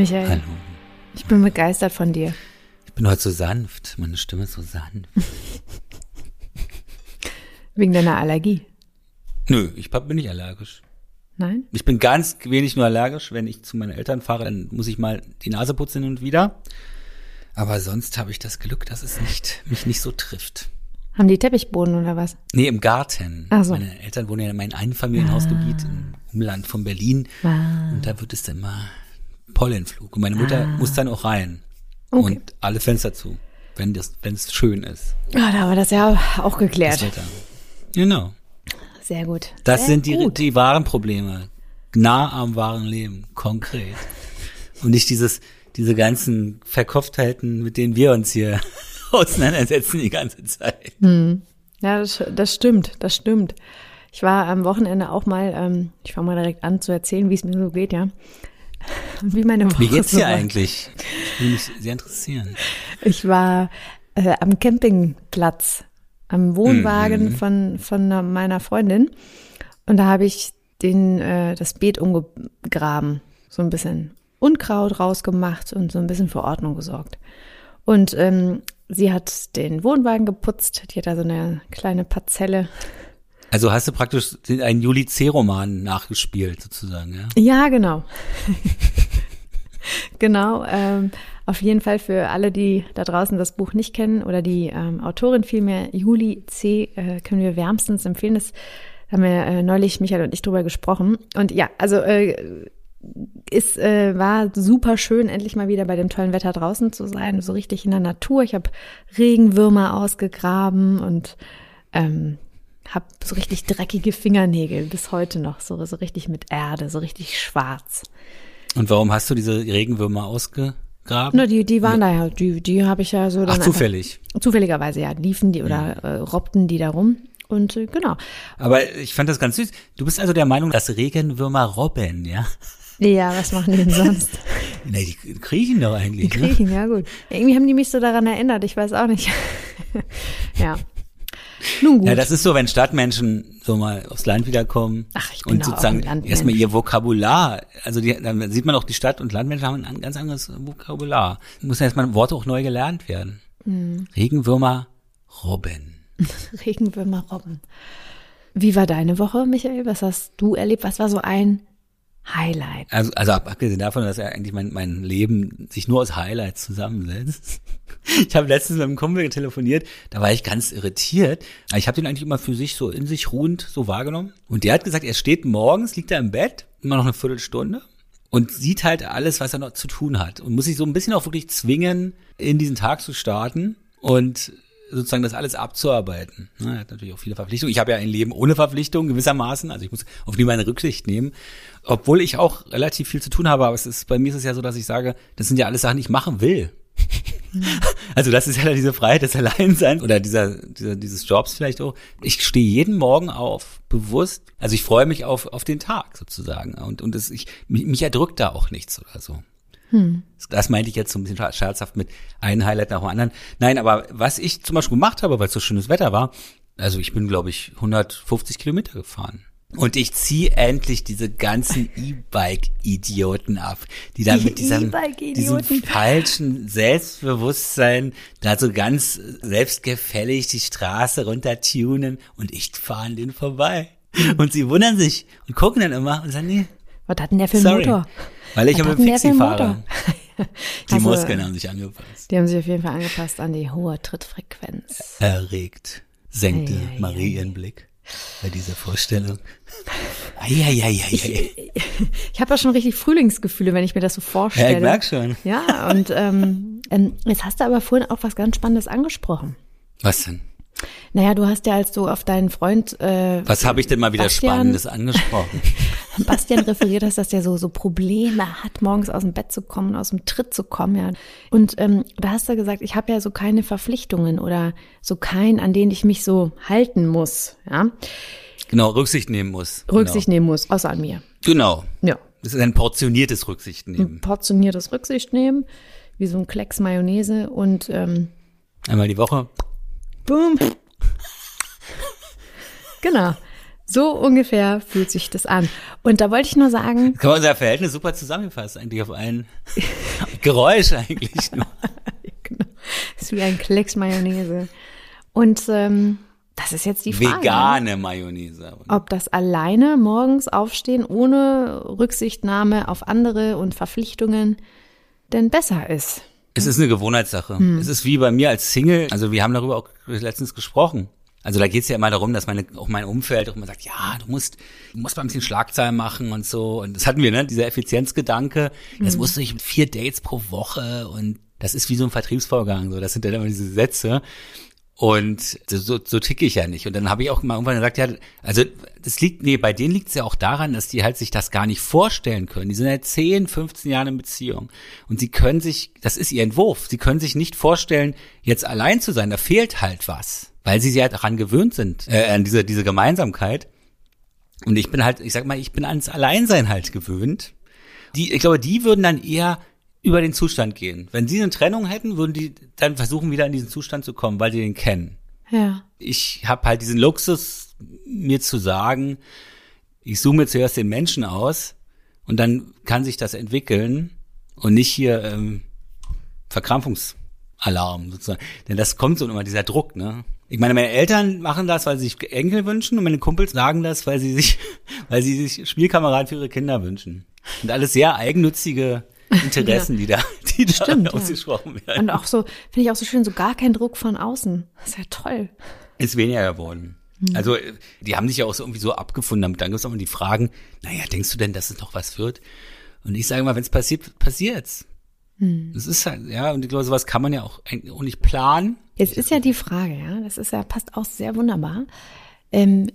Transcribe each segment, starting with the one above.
Michael, Hallo. ich bin begeistert von dir. Ich bin heute so sanft. Meine Stimme ist so sanft. Wegen deiner Allergie. Nö, ich bin nicht allergisch. Nein? Ich bin ganz wenig nur allergisch. Wenn ich zu meinen Eltern fahre, dann muss ich mal die Nase putzen und wieder. Aber sonst habe ich das Glück, dass es nicht, mich nicht so trifft. Haben die Teppichboden oder was? Nee, im Garten. Ach so. Meine Eltern wohnen ja in meinem Einfamilienhausgebiet im Umland von Berlin. Ah. Und da wird es dann immer Pollenflug. Und meine Mutter muss dann auch rein. Okay. Und alle Fenster zu, wenn das, wenn es schön ist. Ah, da haben wir das ja auch geklärt. Genau. Sehr gut. Das Sehr sind die, gut. die wahren Probleme. Nah am wahren Leben. Konkret. Und nicht dieses, diese ganzen Verkopftheiten, mit denen wir uns hier auseinandersetzen die ganze Zeit. Ja, das, das stimmt, das stimmt. Ich war am Wochenende auch mal, ähm, ich fange mal direkt an zu erzählen, wie es mir so geht, ja. Und wie meine Woche Wie geht's so dir war. eigentlich? Würde mich sehr interessieren. Ich war äh, am Campingplatz, am Wohnwagen Mhm. von, von meiner Freundin. Und da habe ich den, äh, das Beet umgegraben, so ein bisschen Unkraut rausgemacht und so ein bisschen für Ordnung gesorgt. Und ähm, sie hat den Wohnwagen geputzt, die hat da so eine kleine Parzelle. Also hast du praktisch einen Juli C-Roman nachgespielt, sozusagen, ja? Ja, genau. genau. Ähm, auf jeden Fall für alle, die da draußen das Buch nicht kennen oder die ähm, Autorin vielmehr, Juli C., äh, können wir wärmstens empfehlen. Das haben wir äh, neulich Michael und ich drüber gesprochen. Und ja, also äh, es äh, war super schön, endlich mal wieder bei dem tollen Wetter draußen zu sein, so richtig in der Natur. Ich habe Regenwürmer ausgegraben und ähm, habe so richtig dreckige Fingernägel bis heute noch, so, so richtig mit Erde, so richtig schwarz. Und warum hast du diese Regenwürmer ausgegraben? Nur die, die waren da ja, die, die habe ich ja so dann Ach, einfach- zufällig. Zufälligerweise, ja, liefen die oder äh, robbten die da rum. Und äh, genau. Aber ich fand das ganz süß. Du bist also der Meinung, dass Regenwürmer robben, ja? Ja, was machen die denn sonst? Nee, die kriechen doch Die eigentlich, ne? kriechen, ja gut. Irgendwie haben die mich so daran erinnert, ich weiß auch nicht. ja. Nun gut. Ja, das ist so, wenn Stadtmenschen so mal aufs Land wiederkommen Ach, ich bin und sozusagen erstmal ihr Vokabular, also die, dann sieht man auch, die Stadt- und Landmenschen haben ein ganz anderes Vokabular. Muss ja erstmal Worte auch neu gelernt werden. Mhm. Regenwürmer, Robben. Regenwürmer robben. Wie war deine Woche, Michael? Was hast du erlebt? Was war so ein Highlight? Also, also ab- abgesehen davon, dass ja eigentlich mein, mein Leben sich nur aus Highlights zusammensetzt. Ich habe letztens mit einem Kumpel telefoniert, da war ich ganz irritiert. Ich habe den eigentlich immer für sich so in sich ruhend so wahrgenommen. Und der hat gesagt, er steht morgens, liegt er im Bett, immer noch eine Viertelstunde und sieht halt alles, was er noch zu tun hat. Und muss sich so ein bisschen auch wirklich zwingen, in diesen Tag zu starten und sozusagen das alles abzuarbeiten. Er hat natürlich auch viele Verpflichtungen. Ich habe ja ein Leben ohne Verpflichtungen gewissermaßen. Also ich muss auf niemanden Rücksicht nehmen. Obwohl ich auch relativ viel zu tun habe, aber es ist, bei mir ist es ja so, dass ich sage, das sind ja alles Sachen, die ich machen will. Also das ist ja diese Freiheit des Alleinseins oder dieser, dieser dieses Jobs vielleicht auch. Ich stehe jeden Morgen auf, bewusst. Also ich freue mich auf auf den Tag sozusagen und und es, ich mich, mich erdrückt da auch nichts oder so. Das meinte ich jetzt so ein bisschen scher- scherzhaft mit einem Highlight nach dem anderen. Nein, aber was ich zum Beispiel gemacht habe, weil es so schönes Wetter war, also ich bin, glaube ich, 150 Kilometer gefahren. Und ich ziehe endlich diese ganzen E-Bike-Idioten ab, die da mit diesem, diesem falschen Selbstbewusstsein da so ganz selbstgefällig die Straße runtertunen und ich fahre an denen vorbei. Und sie wundern sich und gucken dann immer und sagen, nee, Was hat denn der für einen sorry. Motor? Weil ich Was der für Fixie einen fahre. Die Also, Muskeln haben sich angepasst. Die haben sich auf jeden Fall angepasst an die hohe Trittfrequenz. Erregt senkte Ei, ei, ei, Marie ihren Blick bei dieser Vorstellung. Eieieiei. Ich habe ja schon richtig Frühlingsgefühle, wenn ich mir das so vorstelle. Ja, ich merk schon. Ja, und ähm, ähm, jetzt hast du aber vorhin auch was ganz Spannendes angesprochen. Was denn? Naja, du hast ja, als du auf deinen Freund äh, Was habe ich denn mal wieder Bastian- Spannendes angesprochen? Bastian referiert hast, dass der so, so Probleme hat, morgens aus dem Bett zu kommen, aus dem Tritt zu kommen. Ja. Und ähm, da hast du gesagt, ich habe ja so keine Verpflichtungen oder so keinen, an denen ich mich so halten muss. Ja, Genau, Rücksicht nehmen muss. Rücksicht nehmen muss, außer an mir. Genau. Ja, genau. Das ist ein portioniertes Rücksicht nehmen. portioniertes Rücksicht nehmen, wie so ein Klecks Mayonnaise und ähm, Einmal die Woche. Boom. Genau. So ungefähr fühlt sich das an. Und da wollte ich nur sagen. Kann man unser Verhältnis super zusammengefasst, eigentlich auf ein Geräusch eigentlich nur. genau. Das ist wie ein Klecks Mayonnaise. Und ähm, das ist jetzt die Frage. Vegane Mayonnaise. Ob das alleine morgens aufstehen ohne Rücksichtnahme auf andere und Verpflichtungen denn besser ist. Es ist eine Gewohnheitssache. Hm. Es ist wie bei mir als Single. Also wir haben darüber auch letztens gesprochen. Also da geht es ja immer darum, dass meine, auch mein Umfeld auch immer sagt, ja, du musst, du musst mal ein bisschen Schlagzeilen machen und so. Und das hatten wir, ne? Dieser Effizienzgedanke. Das mhm. musst du nicht vier Dates pro Woche und das ist wie so ein Vertriebsvorgang. So, das sind dann immer diese Sätze. Und so, so ticke ich ja nicht. Und dann habe ich auch mal irgendwann gesagt, ja, also das liegt, nee, bei denen liegt es ja auch daran, dass die halt sich das gar nicht vorstellen können. Die sind ja 10, 15 Jahre in Beziehung. Und sie können sich, das ist ihr Entwurf, sie können sich nicht vorstellen, jetzt allein zu sein. Da fehlt halt was. Weil sie ja halt daran gewöhnt sind, äh, an diese, diese Gemeinsamkeit. Und ich bin halt, ich sag mal, ich bin ans Alleinsein halt gewöhnt. Die, ich glaube, die würden dann eher über den Zustand gehen. Wenn sie eine Trennung hätten, würden die dann versuchen, wieder in diesen Zustand zu kommen, weil sie den kennen. Ja. Ich habe halt diesen Luxus, mir zu sagen, ich suche mir zuerst den Menschen aus und dann kann sich das entwickeln und nicht hier ähm, Verkrampfungsalarm sozusagen. Denn das kommt so immer dieser Druck, ne? Ich meine, meine Eltern machen das, weil sie sich Enkel wünschen und meine Kumpels sagen das, weil sie sich, weil sie sich Spielkameraden für ihre Kinder wünschen. Und alles sehr eigennützige Interessen, ja. die da, die da Stimmt, ausgesprochen ja. werden. Und auch so, finde ich auch so schön, so gar kein Druck von außen. Das ist ja toll. Ist weniger geworden. Mhm. Also, die haben sich ja auch so irgendwie so abgefunden damit. Dann gibt es auch mal die Fragen, naja, denkst du denn, dass es noch was wird? Und ich sage mal, wenn es passiert, passiert's. Mhm. Das ist halt, ja, und ich glaube, sowas kann man ja auch, auch nicht planen. Jetzt ist ja die Frage, ja, das ist ja, passt auch sehr wunderbar. Ähm,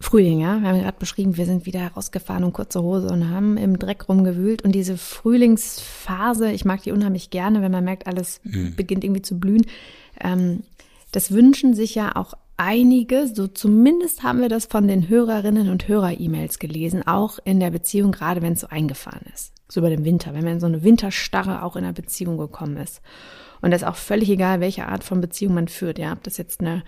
Frühling, ja. Wir haben gerade beschrieben, wir sind wieder rausgefahren und kurze Hose und haben im Dreck rumgewühlt. Und diese Frühlingsphase, ich mag die unheimlich gerne, wenn man merkt, alles mhm. beginnt irgendwie zu blühen. Ähm, das wünschen sich ja auch einige, so zumindest haben wir das von den Hörerinnen und Hörer-E-Mails gelesen, auch in der Beziehung, gerade wenn es so eingefahren ist. So über den Winter, wenn man in so eine Winterstarre auch in der Beziehung gekommen ist. Und das ist auch völlig egal, welche Art von Beziehung man führt. Ja, ob das jetzt eine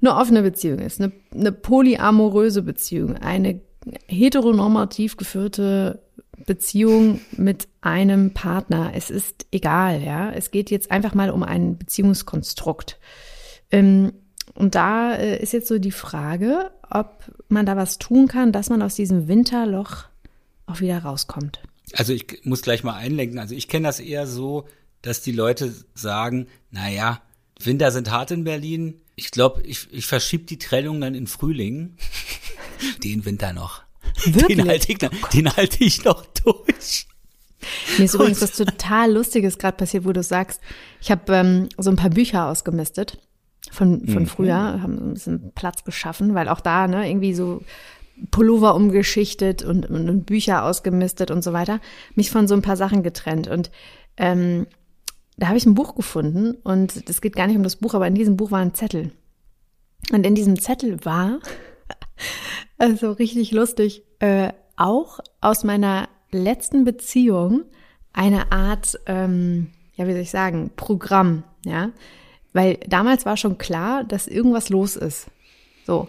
eine offene Beziehung ist, eine, eine polyamoröse Beziehung, eine heteronormativ geführte Beziehung mit einem Partner. Es ist egal, ja. Es geht jetzt einfach mal um ein Beziehungskonstrukt. Ähm, und da äh, ist jetzt so die Frage, ob man da was tun kann, dass man aus diesem Winterloch auch wieder rauskommt. Also ich muss gleich mal einlenken. Also ich kenne das eher so, dass die Leute sagen, na ja, Winter sind hart in Berlin. Ich glaube, ich, ich verschiebe die Trennung dann in Frühling. Den Winter noch. Wirklich? Den halte ich, den halte ich noch durch. Mir ist übrigens was total Lustiges gerade passiert, wo du sagst, ich habe ähm, so ein paar Bücher ausgemistet von, von mhm. früher, haben ein bisschen Platz geschaffen, weil auch da ne, irgendwie so Pullover umgeschichtet und, und, und Bücher ausgemistet und so weiter, mich von so ein paar Sachen getrennt. Und ähm, da habe ich ein Buch gefunden und das geht gar nicht um das Buch, aber in diesem Buch war ein Zettel. Und in diesem Zettel war, also richtig lustig, äh, auch aus meiner letzten Beziehung eine Art, ähm, ja, wie soll ich sagen, Programm, ja. Weil damals war schon klar, dass irgendwas los ist. So,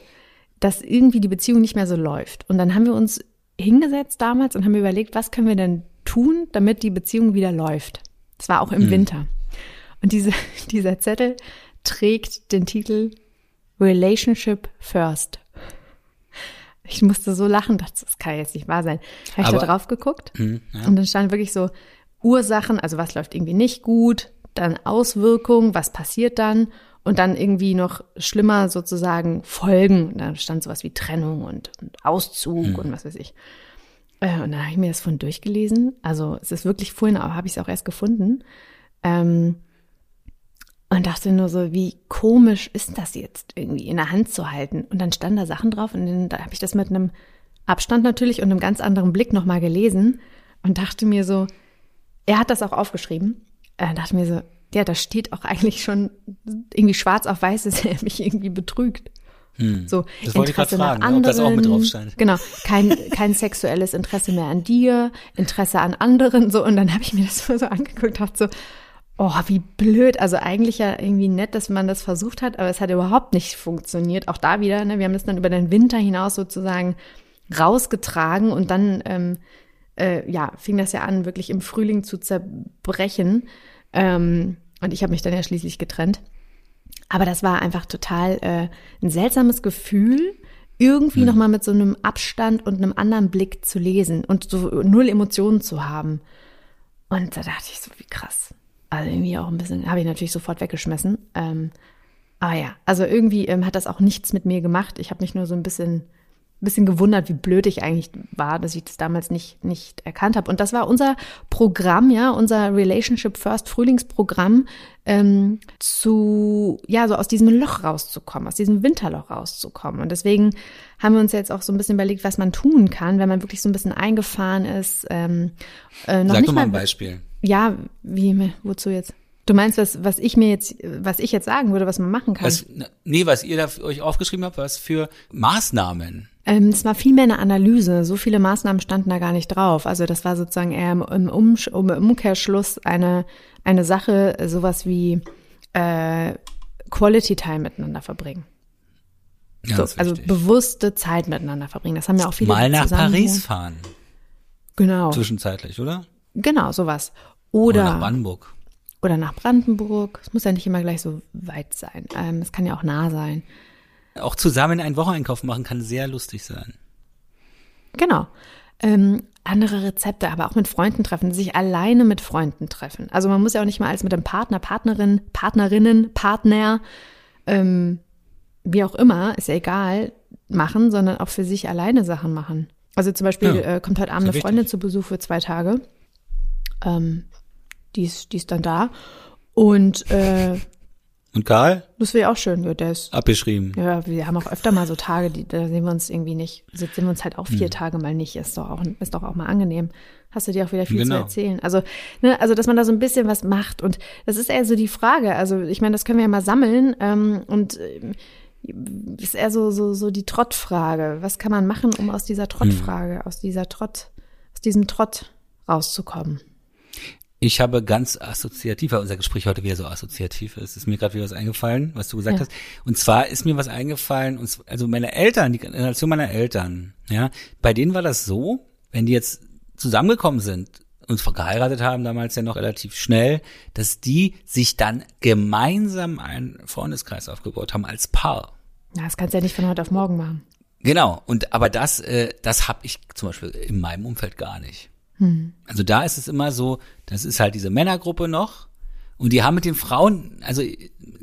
dass irgendwie die Beziehung nicht mehr so läuft. Und dann haben wir uns hingesetzt damals und haben überlegt, was können wir denn tun, damit die Beziehung wieder läuft. Es war auch im hm. Winter. Und diese, dieser Zettel trägt den Titel Relationship First. Ich musste so lachen, dachte, das kann jetzt nicht wahr sein. Habe ich Aber, da drauf geguckt mh, ja. und dann stand wirklich so Ursachen, also was läuft irgendwie nicht gut, dann Auswirkungen, was passiert dann und dann irgendwie noch schlimmer sozusagen Folgen. Da stand sowas wie Trennung und, und Auszug mhm. und was weiß ich. Äh, und dann habe ich mir das von durchgelesen. Also es ist wirklich vorhin, aber habe ich es auch erst gefunden. Ähm, und dachte nur so, wie komisch ist das jetzt irgendwie in der Hand zu halten? Und dann standen da Sachen drauf und dann, da habe ich das mit einem Abstand natürlich und einem ganz anderen Blick nochmal gelesen und dachte mir so, er hat das auch aufgeschrieben. Er dachte mir so, ja, da steht auch eigentlich schon irgendwie schwarz auf weiß, dass er mich irgendwie betrügt. Hm. So, das wollte Interesse ich gerade fragen, anderen, ob das auch mit drauf stand. Genau, kein, kein sexuelles Interesse mehr an dir, Interesse an anderen, so. Und dann habe ich mir das so angeguckt, dachte so, Oh, wie blöd. Also eigentlich ja irgendwie nett, dass man das versucht hat, aber es hat überhaupt nicht funktioniert. Auch da wieder, ne, wir haben das dann über den Winter hinaus sozusagen rausgetragen und dann ähm, äh, ja, fing das ja an, wirklich im Frühling zu zerbrechen. Ähm, und ich habe mich dann ja schließlich getrennt. Aber das war einfach total äh, ein seltsames Gefühl, irgendwie mhm. nochmal mit so einem Abstand und einem anderen Blick zu lesen und so null Emotionen zu haben. Und da dachte ich so, wie krass. Also irgendwie auch ein bisschen, habe ich natürlich sofort weggeschmissen. Ähm, aber ja, also irgendwie ähm, hat das auch nichts mit mir gemacht. Ich habe mich nur so ein bisschen bisschen gewundert, wie blöd ich eigentlich war, dass ich das damals nicht, nicht erkannt habe. Und das war unser Programm, ja, unser Relationship First Frühlingsprogramm, ähm, zu, ja, so aus diesem Loch rauszukommen, aus diesem Winterloch rauszukommen. Und deswegen haben wir uns jetzt auch so ein bisschen überlegt, was man tun kann, wenn man wirklich so ein bisschen eingefahren ist. Ähm, äh, noch Sag nicht doch mal ein Beispiel. Ja, wie, wozu jetzt? Du meinst, was, was ich mir jetzt, was ich jetzt sagen würde, was man machen kann? Was, nee, was ihr da euch aufgeschrieben habt, was für Maßnahmen ähm, es war viel mehr eine Analyse. So viele Maßnahmen standen da gar nicht drauf. Also das war sozusagen eher im, um, im Umkehrschluss eine, eine Sache, sowas wie äh, Quality Time miteinander verbringen. So, also bewusste Zeit miteinander verbringen. Das haben ja auch viele. Mal nach Paris fahren. Genau. Zwischenzeitlich, oder? Genau, sowas. Oder, oder nach Brandenburg. Oder nach Brandenburg. Es muss ja nicht immer gleich so weit sein. Ähm, es kann ja auch nah sein. Auch zusammen einen Wocheneinkauf machen kann sehr lustig sein. Genau. Ähm, andere Rezepte, aber auch mit Freunden treffen, sich alleine mit Freunden treffen. Also man muss ja auch nicht mal als mit einem Partner, Partnerin, Partnerinnen, Partner, ähm, wie auch immer, ist ja egal, machen, sondern auch für sich alleine Sachen machen. Also zum Beispiel ja, äh, kommt heute Abend eine Freundin wichtig. zu Besuch für zwei Tage. Ähm, die, ist, die ist dann da. Und äh, und Karl? Das wäre auch schön, ja, der ist. Abgeschrieben. Ja, wir haben auch öfter mal so Tage, die, da sehen wir uns irgendwie nicht. Sehen wir uns halt auch vier hm. Tage mal nicht. Ist doch auch, ist doch auch mal angenehm. Hast du dir auch wieder viel genau. zu erzählen. Also, ne, also, dass man da so ein bisschen was macht. Und das ist eher so die Frage. Also, ich meine, das können wir ja mal sammeln. Ähm, und äh, ist eher so, so, so die Trottfrage. Was kann man machen, um aus dieser Trottfrage, hm. aus dieser Trott, aus diesem Trott rauszukommen? Ich habe ganz assoziativ, weil unser Gespräch heute wieder so assoziativ ist, ist mir gerade wieder was eingefallen, was du gesagt ja. hast. Und zwar ist mir was eingefallen, und also meine Eltern, die Generation meiner Eltern, ja, bei denen war das so, wenn die jetzt zusammengekommen sind und geheiratet haben, damals ja noch relativ schnell, dass die sich dann gemeinsam einen Freundeskreis aufgebaut haben als Paar. Ja, das kannst du ja nicht von heute auf morgen machen. Genau, und aber das, äh, das habe ich zum Beispiel in meinem Umfeld gar nicht. Hm. Also da ist es immer so, das ist halt diese Männergruppe noch und die haben mit den Frauen also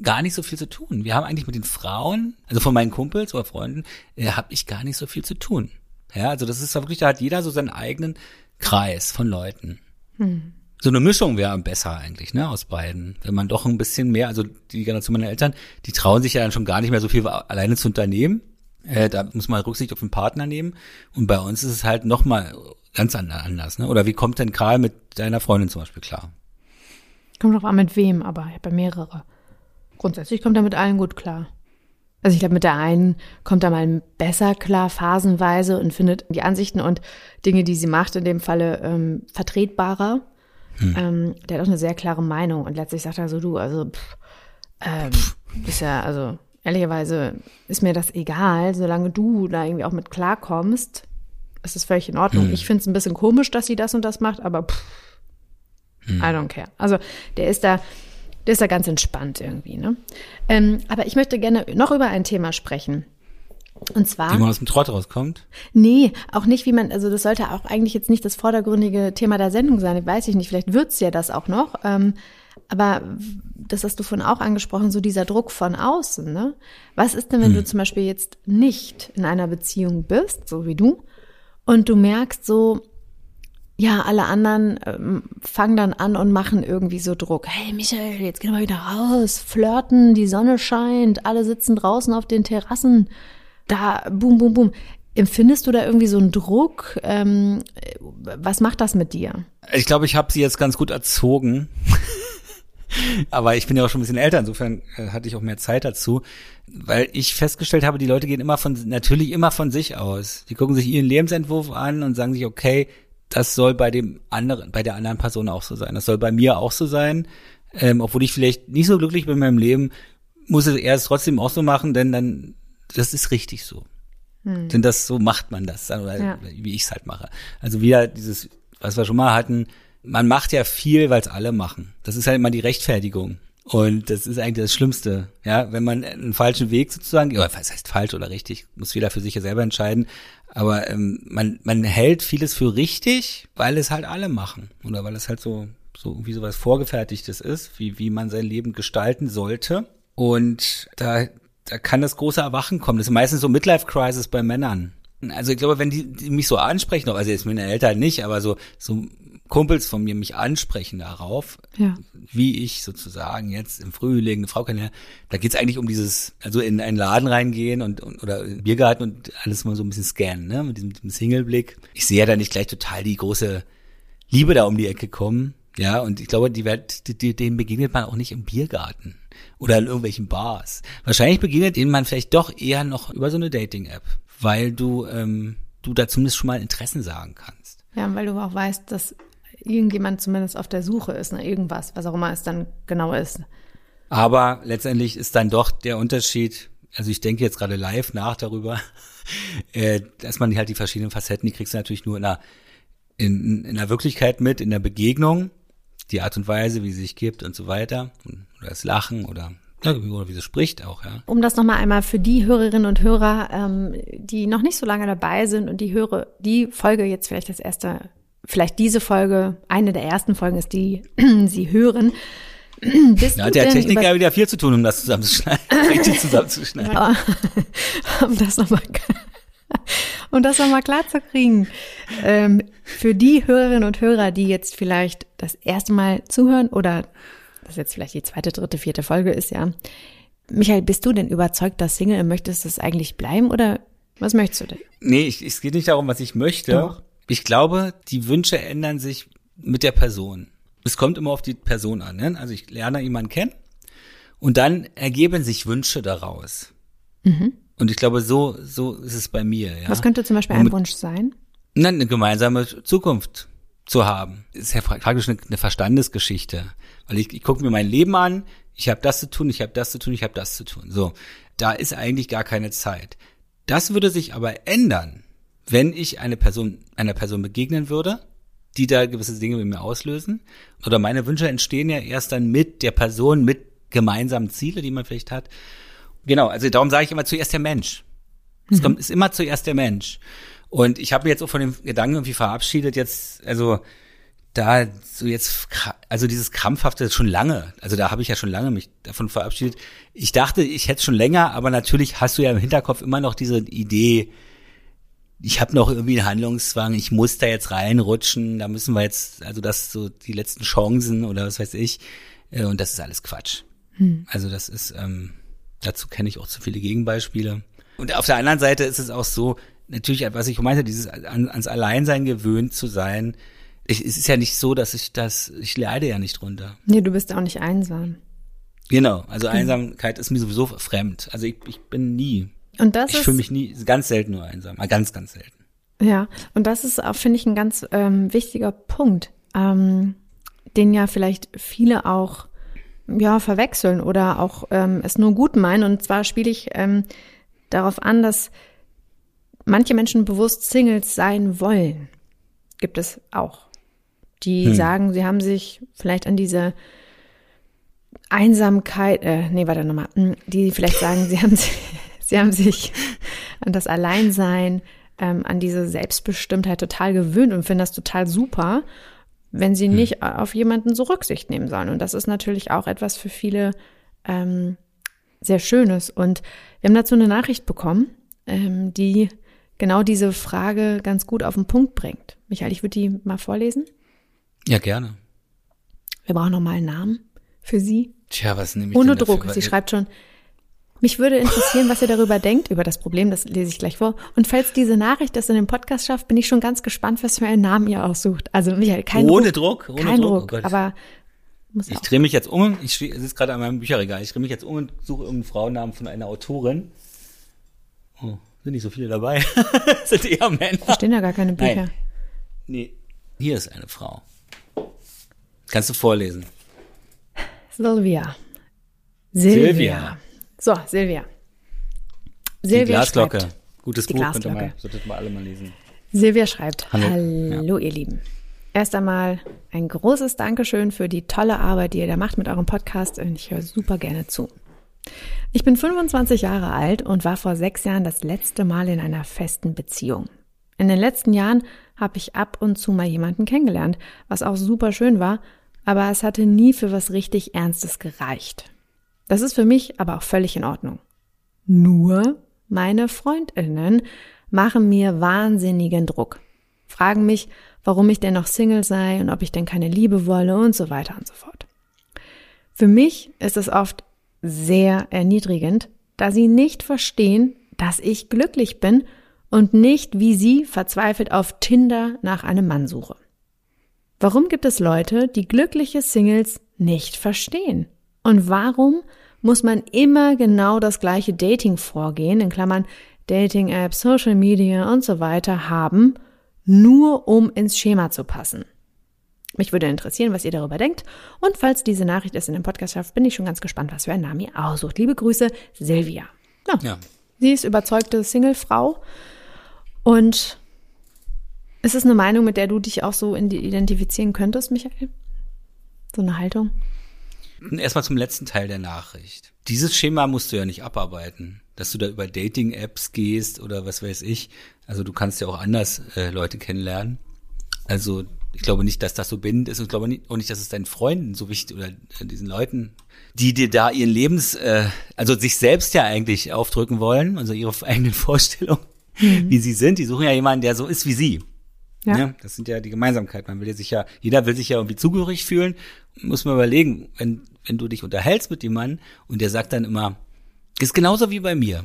gar nicht so viel zu tun. Wir haben eigentlich mit den Frauen, also von meinen Kumpels oder Freunden, äh, habe ich gar nicht so viel zu tun. Ja, also das ist wirklich, da hat jeder so seinen eigenen Kreis von Leuten. Hm. So eine Mischung wäre besser eigentlich, ne, aus beiden. Wenn man doch ein bisschen mehr, also die Generation meiner Eltern, die trauen sich ja dann schon gar nicht mehr so viel alleine zu unternehmen. Äh, da muss man Rücksicht auf den Partner nehmen. Und bei uns ist es halt nochmal ganz anders, ne? Oder wie kommt denn Karl mit deiner Freundin zum Beispiel klar? Kommt doch an mit wem, aber ich habe mehrere. Grundsätzlich kommt er mit allen gut klar. Also ich glaube, mit der einen kommt er mal besser klar, phasenweise und findet die Ansichten und Dinge, die sie macht, in dem Falle ähm, vertretbarer. Hm. Ähm, der hat auch eine sehr klare Meinung und letztlich sagt er so, du, also pff, ähm, ist ja, also ehrlicherweise ist mir das egal, solange du da irgendwie auch mit klarkommst, es ist völlig in Ordnung. Hm. Ich finde es ein bisschen komisch, dass sie das und das macht, aber pff, hm. I don't care. Also der ist da, der ist da ganz entspannt irgendwie. Ne? Ähm, aber ich möchte gerne noch über ein Thema sprechen. Und zwar. Wie man aus dem Trott rauskommt? Nee, auch nicht, wie man, also das sollte auch eigentlich jetzt nicht das vordergründige Thema der Sendung sein, weiß ich nicht, vielleicht wird's ja das auch noch. Ähm, aber das hast du vorhin auch angesprochen, so dieser Druck von außen, ne? Was ist denn, wenn hm. du zum Beispiel jetzt nicht in einer Beziehung bist, so wie du, und du merkst so, ja, alle anderen ähm, fangen dann an und machen irgendwie so Druck. Hey Michael, jetzt gehen wir wieder raus, flirten, die Sonne scheint, alle sitzen draußen auf den Terrassen. Da, boom, boom, boom. Empfindest du da irgendwie so einen Druck? Ähm, was macht das mit dir? Ich glaube, ich habe sie jetzt ganz gut erzogen. Aber ich bin ja auch schon ein bisschen älter, insofern äh, hatte ich auch mehr Zeit dazu, weil ich festgestellt habe, die Leute gehen immer von, natürlich immer von sich aus. Die gucken sich ihren Lebensentwurf an und sagen sich, okay, das soll bei dem anderen, bei der anderen Person auch so sein. Das soll bei mir auch so sein. ähm, obwohl ich vielleicht nicht so glücklich bin in meinem Leben, muss es trotzdem auch so machen, denn dann, das ist richtig so. Hm. Denn das, so macht man das, oder ja. wie ich es halt mache. Also wieder dieses, was wir schon mal hatten, man macht ja viel, weil es alle machen. Das ist halt immer die Rechtfertigung. Und das ist eigentlich das Schlimmste, ja, wenn man einen falschen Weg sozusagen, oder was heißt falsch oder richtig, muss jeder für sich ja selber entscheiden. Aber ähm, man, man hält vieles für richtig, weil es halt alle machen. Oder weil es halt so, so irgendwie sowas Vorgefertigtes ist, wie, wie man sein Leben gestalten sollte. Und da, da kann das große Erwachen kommen. Das ist meistens so Midlife-Crisis bei Männern. Also ich glaube, wenn die, die mich so ansprechen, also jetzt meine Eltern nicht, aber so, so Kumpels von mir mich ansprechen darauf, ja. wie ich sozusagen jetzt im Frühling eine Frau kenne, da geht's eigentlich um dieses, also in einen Laden reingehen und, und oder in Biergarten und alles mal so ein bisschen scannen, ne, mit diesem, diesem Single-Blick. Ich sehe ja da nicht gleich total die große Liebe da um die Ecke kommen, ja, und ich glaube, die, die, die, denen begegnet man auch nicht im Biergarten oder in irgendwelchen Bars. Wahrscheinlich begegnet denen man vielleicht doch eher noch über so eine Dating-App, weil du, ähm, du da zumindest schon mal Interessen sagen kannst. Ja, weil du auch weißt, dass irgendjemand zumindest auf der Suche ist nach irgendwas, was auch immer es dann genau ist. Aber letztendlich ist dann doch der Unterschied, also ich denke jetzt gerade live nach darüber, äh, dass man halt die verschiedenen Facetten, die kriegst du natürlich nur in der, in, in der Wirklichkeit mit, in der Begegnung, die Art und Weise, wie sie sich gibt und so weiter, oder das Lachen oder oder wie sie spricht auch, ja. Um das nochmal einmal für die Hörerinnen und Hörer, ähm, die noch nicht so lange dabei sind und die höre, die Folge jetzt vielleicht das erste vielleicht diese Folge, eine der ersten Folgen ist, die Sie hören. Bist ja, der Techniker ja wieder viel zu tun, um das zusammenzuschneiden, richtig zusammenzuschneiden. Ja, um das nochmal, um das nochmal klar zu kriegen. Ähm, für die Hörerinnen und Hörer, die jetzt vielleicht das erste Mal zuhören oder das jetzt vielleicht die zweite, dritte, vierte Folge ist, ja. Michael, bist du denn überzeugt, dass Single möchtest das eigentlich bleiben oder was möchtest du denn? Nee, ich, es geht nicht darum, was ich möchte. Doch. Ich glaube, die Wünsche ändern sich mit der Person. Es kommt immer auf die Person an. Ne? Also ich lerne jemanden kennen und dann ergeben sich Wünsche daraus. Mhm. Und ich glaube, so, so ist es bei mir. Ja? Was könnte zum Beispiel ein Wunsch sein? Na, eine gemeinsame Zukunft zu haben. Ist ja praktisch eine, eine Verstandesgeschichte. Weil ich, ich gucke mir mein Leben an, ich habe das zu tun, ich habe das zu tun, ich habe das zu tun. So, da ist eigentlich gar keine Zeit. Das würde sich aber ändern, wenn ich eine Person, einer Person begegnen würde, die da gewisse Dinge mit mir auslösen, oder meine Wünsche entstehen ja erst dann mit der Person, mit gemeinsamen Ziele, die man vielleicht hat. Genau, also darum sage ich immer zuerst der Mensch. Es mhm. kommt, ist immer zuerst der Mensch. Und ich habe mir jetzt auch von dem Gedanken irgendwie verabschiedet, jetzt, also da so jetzt, also dieses krampfhafte schon lange, also da habe ich ja schon lange mich davon verabschiedet. Ich dachte, ich hätte schon länger, aber natürlich hast du ja im Hinterkopf immer noch diese Idee, ich habe noch irgendwie einen Handlungszwang, ich muss da jetzt reinrutschen, da müssen wir jetzt, also das so die letzten Chancen oder was weiß ich. Äh, und das ist alles Quatsch. Hm. Also das ist, ähm, dazu kenne ich auch zu viele Gegenbeispiele. Und auf der anderen Seite ist es auch so, natürlich, was ich meinte, dieses an, ans Alleinsein gewöhnt zu sein. Ich, es ist ja nicht so, dass ich das, ich leide ja nicht drunter. Nee, du bist auch nicht einsam. Genau, also Einsamkeit ist mir sowieso fremd. Also ich, ich bin nie und das ich fühle mich nie, ganz selten nur einsam, ganz, ganz selten. Ja, und das ist auch, finde ich, ein ganz ähm, wichtiger Punkt, ähm, den ja vielleicht viele auch ja verwechseln oder auch ähm, es nur gut meinen. Und zwar spiele ich ähm, darauf an, dass manche Menschen bewusst Singles sein wollen. Gibt es auch. Die hm. sagen, sie haben sich vielleicht an diese Einsamkeit, äh, nee, warte nochmal, hm, die vielleicht sagen, sie haben sich Sie haben sich an das Alleinsein, ähm, an diese Selbstbestimmtheit total gewöhnt und finden das total super, wenn sie hm. nicht auf jemanden so Rücksicht nehmen sollen. Und das ist natürlich auch etwas für viele ähm, sehr Schönes. Und wir haben dazu eine Nachricht bekommen, ähm, die genau diese Frage ganz gut auf den Punkt bringt. Michael, ich würde die mal vorlesen. Ja, gerne. Wir brauchen noch mal einen Namen für Sie. Tja, was nehme ich Ohne Druck. Sie schreibt schon, mich würde interessieren, was ihr darüber denkt, über das Problem, das lese ich gleich vor. Und falls diese Nachricht das in den Podcast schafft, bin ich schon ganz gespannt, was für einen Namen ihr aussucht. Also Michael, kein ohne Druck, Druck ohne kein Druck, Druck oh aber muss Ich drehe mich jetzt um, ich sitze gerade an meinem Bücherregal, ich drehe mich jetzt um und suche irgendeinen Frauennamen von einer Autorin. Oh, sind nicht so viele dabei. sind eher Männer. Da stehen ja gar keine Bücher. Nein. Nee, hier ist eine Frau. Kannst du vorlesen? Silvia. Silvia. So, Silvia. Die Silvia Glasglocke. schreibt. Gutes Die Buch, Glasglocke. man, solltet mal alle mal lesen. Silvia schreibt, Hallo. hallo, ihr Lieben. Erst einmal ein großes Dankeschön für die tolle Arbeit, die ihr da macht mit eurem Podcast und ich höre super gerne zu. Ich bin 25 Jahre alt und war vor sechs Jahren das letzte Mal in einer festen Beziehung. In den letzten Jahren habe ich ab und zu mal jemanden kennengelernt, was auch super schön war, aber es hatte nie für was richtig Ernstes gereicht. Das ist für mich aber auch völlig in Ordnung. Nur meine Freundinnen machen mir wahnsinnigen Druck. Fragen mich, warum ich denn noch Single sei und ob ich denn keine Liebe wolle und so weiter und so fort. Für mich ist es oft sehr erniedrigend, da sie nicht verstehen, dass ich glücklich bin und nicht wie sie verzweifelt auf Tinder nach einem Mann suche. Warum gibt es Leute, die glückliche Singles nicht verstehen? Und warum muss man immer genau das gleiche Dating-Vorgehen, in Klammern Dating-Apps, Social Media und so weiter haben, nur um ins Schema zu passen? Mich würde interessieren, was ihr darüber denkt. Und falls diese Nachricht es in den Podcast schafft, bin ich schon ganz gespannt, was für ein Name ihr aussucht. Liebe Grüße, Silvia. Ja, Ja. Sie ist überzeugte Singlefrau und ist es eine Meinung, mit der du dich auch so identifizieren könntest, Michael? So eine Haltung? Erstmal zum letzten Teil der Nachricht. Dieses Schema musst du ja nicht abarbeiten, dass du da über Dating-Apps gehst oder was weiß ich. Also du kannst ja auch anders äh, Leute kennenlernen. Also ich glaube nicht, dass das so bindend ist und ich glaube nicht, auch nicht, dass es deinen Freunden so wichtig oder äh, diesen Leuten, die dir da ihren Lebens, äh, also sich selbst ja eigentlich aufdrücken wollen, also ihre eigenen Vorstellungen, wie sie sind. Die suchen ja jemanden, der so ist wie sie. Ja. Ja, das sind ja die Gemeinsamkeiten. Man will sich ja, jeder will sich ja irgendwie zugehörig fühlen. Muss man überlegen, wenn, wenn du dich unterhältst mit dem Mann und der sagt dann immer, ist genauso wie bei mir.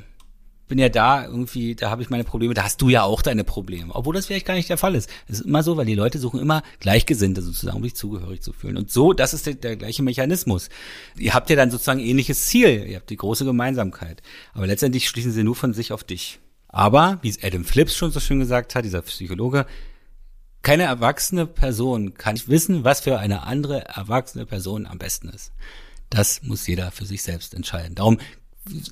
Bin ja da irgendwie, da habe ich meine Probleme, da hast du ja auch deine Probleme. Obwohl das vielleicht gar nicht der Fall ist. Es ist immer so, weil die Leute suchen immer Gleichgesinnte sozusagen, um sich zugehörig zu fühlen. Und so, das ist der, der gleiche Mechanismus. Ihr habt ja dann sozusagen ein ähnliches Ziel. Ihr habt die große Gemeinsamkeit. Aber letztendlich schließen sie nur von sich auf dich. Aber, wie es Adam Phillips schon so schön gesagt hat, dieser Psychologe, keine erwachsene Person kann nicht wissen, was für eine andere erwachsene Person am besten ist. Das muss jeder für sich selbst entscheiden. Darum,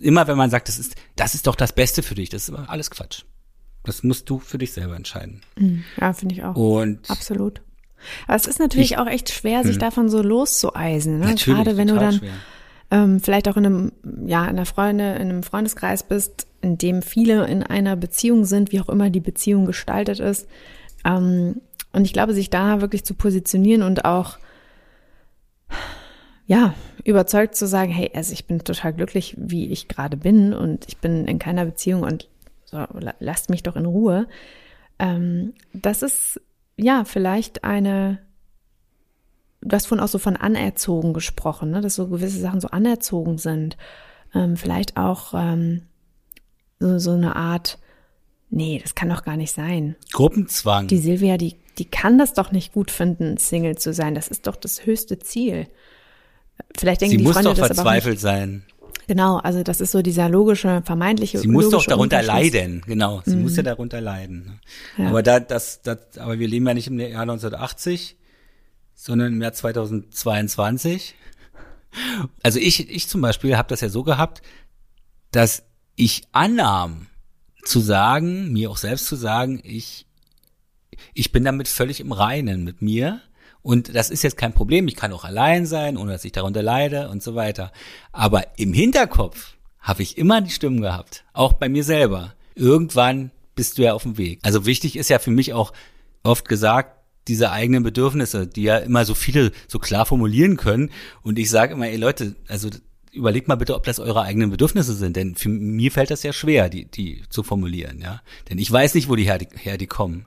immer wenn man sagt, das ist, das ist doch das Beste für dich, das ist immer alles Quatsch. Das musst du für dich selber entscheiden. Ja, finde ich auch. Und Absolut. Aber es ist natürlich Ich- auch echt schwer, sich davon so loszueisen. Ne? natürlich, Gerade wenn du dann schwer. ähm, vielleicht auch in einem, ja, in einer Freunde, in einem Freundeskreis bist, in dem viele in einer Beziehung sind, wie auch immer die Beziehung gestaltet ist. Ähm, und ich glaube, sich da wirklich zu positionieren und auch, ja, überzeugt zu sagen, hey, also ich bin total glücklich, wie ich gerade bin und ich bin in keiner Beziehung und so, la- lasst mich doch in Ruhe. Ähm, das ist, ja, vielleicht eine, du hast vorhin auch so von anerzogen gesprochen, ne? dass so gewisse Sachen so anerzogen sind. Ähm, vielleicht auch ähm, so, so eine Art, nee, das kann doch gar nicht sein. Gruppenzwang. Die Silvia, die, die kann das doch nicht gut finden, Single zu sein. Das ist doch das höchste Ziel. Vielleicht denken Sie die muss Freunde doch verzweifelt sein. Genau, also das ist so dieser logische, vermeintliche Sie muss doch darunter leiden, genau. Sie muss ja darunter leiden. ne? Ja. Aber da, das, das, aber wir leben ja nicht im Jahr 1980, sondern im Jahr 2022. Also ich, ich zum Beispiel habe das ja so gehabt, dass ich annahm, zu sagen, mir auch selbst zu sagen, ich, ich bin damit völlig im Reinen mit mir. Und das ist jetzt kein Problem. Ich kann auch allein sein, ohne dass ich darunter leide und so weiter. Aber im Hinterkopf habe ich immer die Stimmen gehabt. Auch bei mir selber. Irgendwann bist du ja auf dem Weg. Also wichtig ist ja für mich auch oft gesagt, diese eigenen Bedürfnisse, die ja immer so viele so klar formulieren können. Und ich sage immer, ey Leute, also überlegt mal bitte, ob das eure eigenen Bedürfnisse sind, denn für mir fällt das ja schwer, die, die zu formulieren, ja. Denn ich weiß nicht, wo die her, die, her die kommen.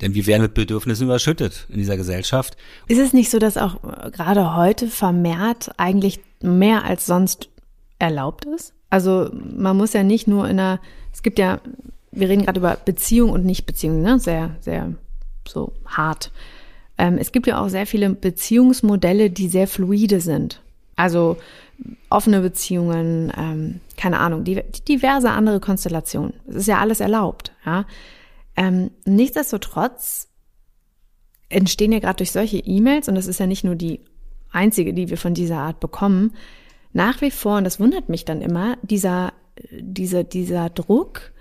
Denn wir werden mit Bedürfnissen überschüttet in dieser Gesellschaft. Ist es nicht so, dass auch äh, gerade heute vermehrt eigentlich mehr als sonst erlaubt ist? Also man muss ja nicht nur in einer, es gibt ja, wir reden gerade über Beziehung und Nicht-Beziehung, ne? Sehr, sehr so hart. Ähm, es gibt ja auch sehr viele Beziehungsmodelle, die sehr fluide sind. Also offene Beziehungen, ähm, keine Ahnung, die, diverse andere Konstellationen. Es ist ja alles erlaubt, ja. Ähm, nichtsdestotrotz entstehen ja gerade durch solche E-Mails, und das ist ja nicht nur die einzige, die wir von dieser Art bekommen, nach wie vor, und das wundert mich dann immer, dieser, dieser, dieser Druck,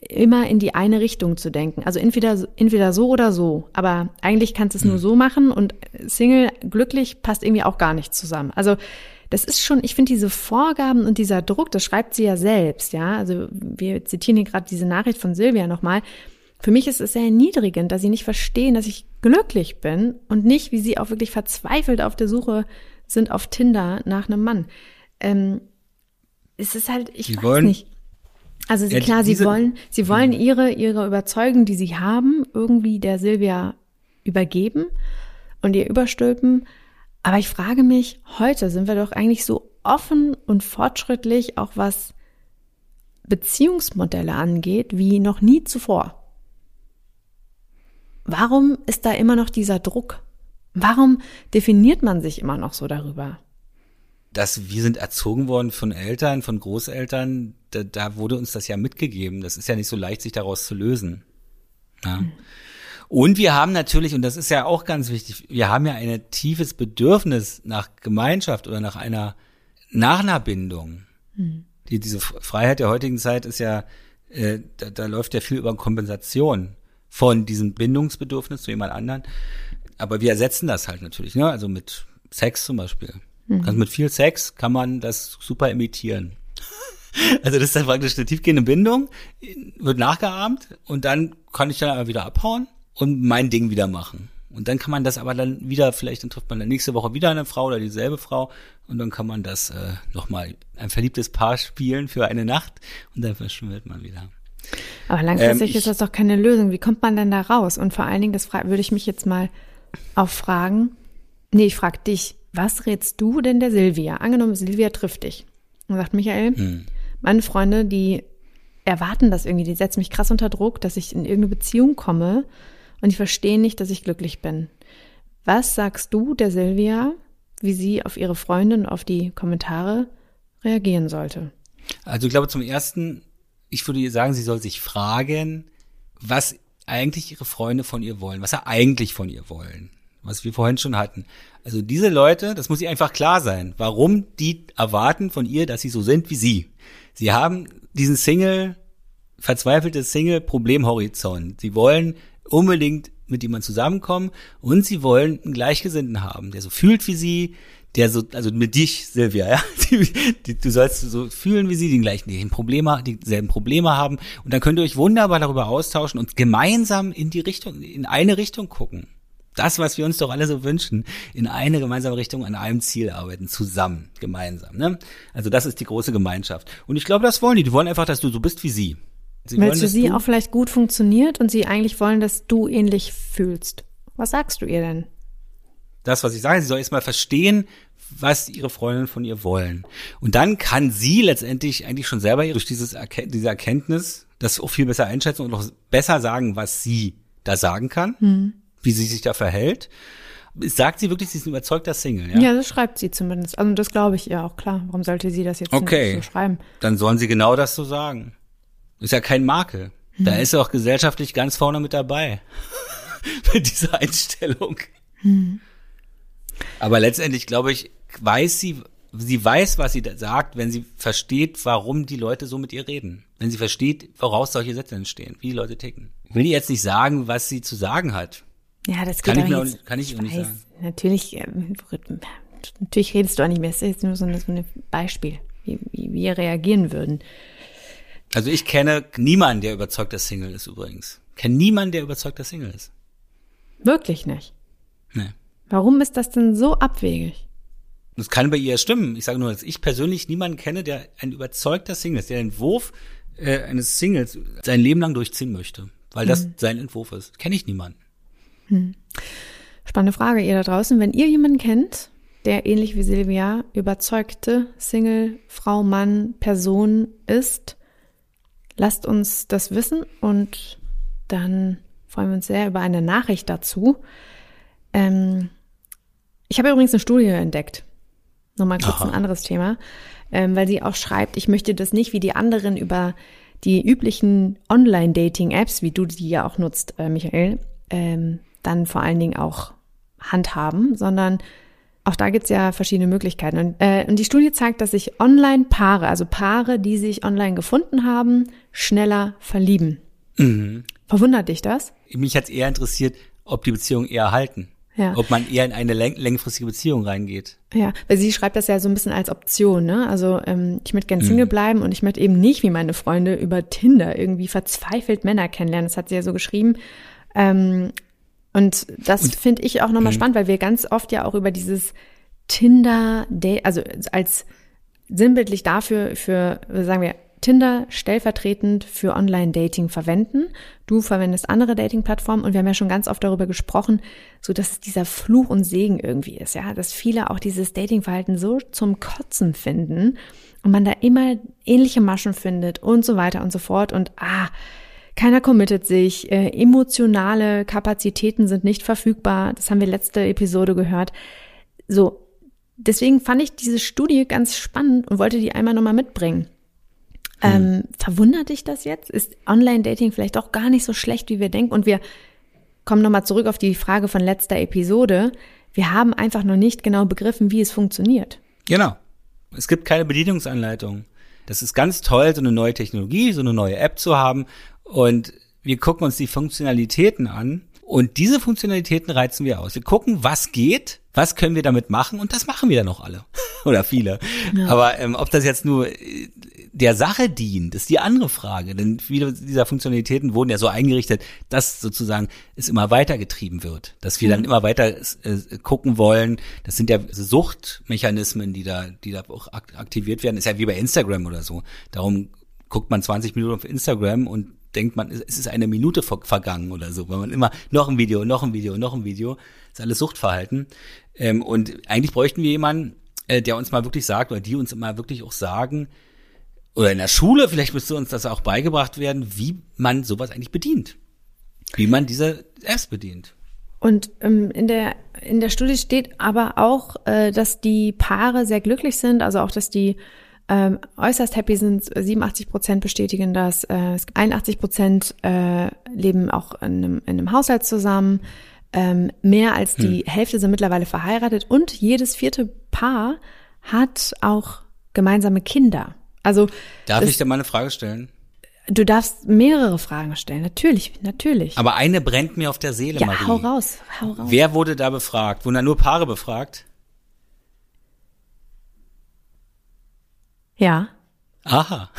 immer in die eine Richtung zu denken. Also entweder, entweder so oder so. Aber eigentlich kannst du es nur hm. so machen und Single glücklich passt irgendwie auch gar nicht zusammen. Also das ist schon, ich finde diese Vorgaben und dieser Druck, das schreibt sie ja selbst, ja. Also wir zitieren hier gerade diese Nachricht von Silvia nochmal. Für mich ist es sehr erniedrigend, dass sie nicht verstehen, dass ich glücklich bin und nicht, wie sie auch wirklich verzweifelt auf der Suche sind auf Tinder nach einem Mann. Ähm, es ist halt, ich sie weiß wollen, nicht. Also sie, klar, sie wollen, sie wollen hm. ihre, ihre Überzeugung, die sie haben, irgendwie der Silvia übergeben und ihr überstülpen. Aber ich frage mich, heute sind wir doch eigentlich so offen und fortschrittlich, auch was Beziehungsmodelle angeht, wie noch nie zuvor. Warum ist da immer noch dieser Druck? Warum definiert man sich immer noch so darüber? dass wir sind erzogen worden von Eltern, von Großeltern, da, da wurde uns das ja mitgegeben. Das ist ja nicht so leicht, sich daraus zu lösen. Ja. Mhm. Und wir haben natürlich, und das ist ja auch ganz wichtig, wir haben ja ein tiefes Bedürfnis nach Gemeinschaft oder nach einer, nach einer Bindung. Mhm. Die, diese Freiheit der heutigen Zeit ist ja, äh, da, da läuft ja viel über Kompensation von diesem Bindungsbedürfnis zu jemand anderen. Aber wir ersetzen das halt natürlich, ne? Also mit Sex zum Beispiel. Mhm. Kannst mit viel Sex kann man das super imitieren. Also das ist dann praktisch eine tiefgehende Bindung, wird nachgeahmt und dann kann ich dann aber wieder abhauen und mein Ding wieder machen. Und dann kann man das aber dann wieder, vielleicht dann trifft man dann nächste Woche wieder eine Frau oder dieselbe Frau und dann kann man das äh, nochmal ein verliebtes Paar spielen für eine Nacht und dann verschwindet man wieder. Aber langfristig ähm, ich, ist das doch keine Lösung. Wie kommt man denn da raus? Und vor allen Dingen, das würde ich mich jetzt mal auch fragen. Nee, ich frage dich was rätst du denn der Silvia? Angenommen, Silvia trifft dich. Und sagt Michael, hm. meine Freunde, die erwarten das irgendwie, die setzen mich krass unter Druck, dass ich in irgendeine Beziehung komme und die verstehen nicht, dass ich glücklich bin. Was sagst du der Silvia, wie sie auf ihre Freundin, auf die Kommentare reagieren sollte? Also ich glaube zum ersten, ich würde ihr sagen, sie soll sich fragen, was eigentlich ihre Freunde von ihr wollen, was sie eigentlich von ihr wollen was wir vorhin schon hatten. Also diese Leute, das muss ihr einfach klar sein, warum die erwarten von ihr, dass sie so sind wie sie. Sie haben diesen Single, verzweifelte Single-Problemhorizont. Sie wollen unbedingt mit jemandem zusammenkommen und sie wollen einen Gleichgesinnten haben, der so fühlt wie sie, der so, also mit dich, Silvia, ja, die, die, du sollst so fühlen wie sie, die gleichen die Probleme, dieselben Probleme haben und dann könnt ihr euch wunderbar darüber austauschen und gemeinsam in die Richtung, in eine Richtung gucken das, was wir uns doch alle so wünschen, in eine gemeinsame Richtung an einem Ziel arbeiten, zusammen, gemeinsam. Ne? Also das ist die große Gemeinschaft. Und ich glaube, das wollen die. Die wollen einfach, dass du so bist wie sie. Sie Weil es für sie auch vielleicht gut funktioniert und sie eigentlich wollen, dass du ähnlich fühlst. Was sagst du ihr denn? Das, was ich sage, sie soll erstmal verstehen, was ihre Freundinnen von ihr wollen. Und dann kann sie letztendlich eigentlich schon selber durch dieses diese Erkenntnis das auch viel besser einschätzen und auch besser sagen, was sie da sagen kann. Hm wie sie sich da verhält. Sagt sie wirklich, sie ist ein überzeugter Single, ja? Ja, das schreibt sie zumindest. Also das glaube ich ihr auch, klar. Warum sollte sie das jetzt okay. so schreiben? Dann sollen sie genau das so sagen. Ist ja kein Makel. Da ist sie auch gesellschaftlich ganz vorne mit dabei. mit dieser Einstellung. Hm. Aber letztendlich, glaube ich, weiß sie, sie weiß, was sie sagt, wenn sie versteht, warum die Leute so mit ihr reden. Wenn sie versteht, woraus solche Sätze entstehen, wie die Leute ticken. Ich will jetzt nicht sagen, was sie zu sagen hat. Ja, das geht kann ich, mir auch, nicht, kann ich, ich auch nicht sagen. Natürlich, äh, natürlich redest du auch nicht mehr. Das ist jetzt nur so ein, so ein Beispiel, wie, wie wir reagieren würden. Also ich kenne niemanden, der überzeugter Single ist übrigens. Ich kenne niemanden, der überzeugter Single ist. Wirklich nicht? Nee. Warum ist das denn so abwegig? Das kann bei ihr stimmen. Ich sage nur, dass ich persönlich niemanden kenne, der ein überzeugter Single ist, der den Entwurf äh, eines Singles sein Leben lang durchziehen möchte. Weil das hm. sein Entwurf ist. Kenne ich niemanden. Hm. Spannende Frage, ihr da draußen. Wenn ihr jemanden kennt, der ähnlich wie Silvia überzeugte Single, Frau, Mann, Person ist, lasst uns das wissen und dann freuen wir uns sehr über eine Nachricht dazu. Ähm, ich habe übrigens eine Studie entdeckt. Nochmal kurz Aha. ein anderes Thema, ähm, weil sie auch schreibt, ich möchte das nicht wie die anderen über die üblichen Online-Dating-Apps, wie du die ja auch nutzt, äh, Michael, ähm, dann vor allen Dingen auch handhaben, sondern auch da gibt's ja verschiedene Möglichkeiten. Und, äh, und die Studie zeigt, dass sich Online-Paare, also Paare, die sich online gefunden haben, schneller verlieben. Mhm. Verwundert dich das? Mich hat's eher interessiert, ob die Beziehungen eher halten. Ja. Ob man eher in eine läng längfristige Beziehung reingeht. Ja, weil sie schreibt das ja so ein bisschen als Option, ne? Also ähm, ich möchte gern Single mhm. bleiben und ich möchte eben nicht wie meine Freunde über Tinder irgendwie verzweifelt Männer kennenlernen. Das hat sie ja so geschrieben. Ähm, und das finde ich auch nochmal mhm. spannend, weil wir ganz oft ja auch über dieses Tinder, also als sinnbildlich dafür, für, sagen wir, Tinder stellvertretend für Online-Dating verwenden. Du verwendest andere Dating-Plattformen und wir haben ja schon ganz oft darüber gesprochen, so dass es dieser Fluch und Segen irgendwie ist, ja, dass viele auch dieses Dating-Verhalten so zum Kotzen finden und man da immer ähnliche Maschen findet und so weiter und so fort und ah, keiner committet sich, äh, emotionale Kapazitäten sind nicht verfügbar. Das haben wir letzte Episode gehört. So, deswegen fand ich diese Studie ganz spannend und wollte die einmal nochmal mitbringen. Hm. Ähm, verwundert dich das jetzt? Ist Online-Dating vielleicht auch gar nicht so schlecht, wie wir denken? Und wir kommen nochmal zurück auf die Frage von letzter Episode. Wir haben einfach noch nicht genau begriffen, wie es funktioniert. Genau. Es gibt keine Bedienungsanleitung. Das ist ganz toll, so eine neue Technologie, so eine neue App zu haben. Und wir gucken uns die Funktionalitäten an. Und diese Funktionalitäten reizen wir aus. Wir gucken, was geht, was können wir damit machen und das machen wir dann noch alle oder viele. Ja. Aber ähm, ob das jetzt nur äh, der Sache dient, ist die andere Frage. Denn viele dieser Funktionalitäten wurden ja so eingerichtet, dass sozusagen es immer weitergetrieben wird, dass wir dann immer weiter äh, gucken wollen. Das sind ja Suchtmechanismen, die da, die da auch aktiviert werden. Ist ja wie bei Instagram oder so. Darum guckt man 20 Minuten auf Instagram und denkt man, es ist eine Minute vergangen oder so, weil man immer noch ein Video, noch ein Video, noch ein Video. Das ist alles Suchtverhalten. Ähm, und eigentlich bräuchten wir jemanden, äh, der uns mal wirklich sagt, oder die uns immer wirklich auch sagen, oder in der Schule, vielleicht müsste uns das auch beigebracht werden, wie man sowas eigentlich bedient. Wie man diese Apps bedient. Und ähm, in der in der Studie steht aber auch, äh, dass die Paare sehr glücklich sind, also auch, dass die ähm, äußerst happy sind. 87 Prozent bestätigen das. Äh, 81 Prozent äh, leben auch in einem, in einem Haushalt zusammen. Ähm, mehr als die hm. Hälfte sind mittlerweile verheiratet und jedes vierte Paar hat auch gemeinsame Kinder. Also darf das, ich dir mal eine Frage stellen? Du darfst mehrere Fragen stellen, natürlich, natürlich. Aber eine brennt mir auf der Seele, ja, Marie. hau raus, hau raus. Wer wurde da befragt? Wurden da nur Paare befragt? Ja. Aha.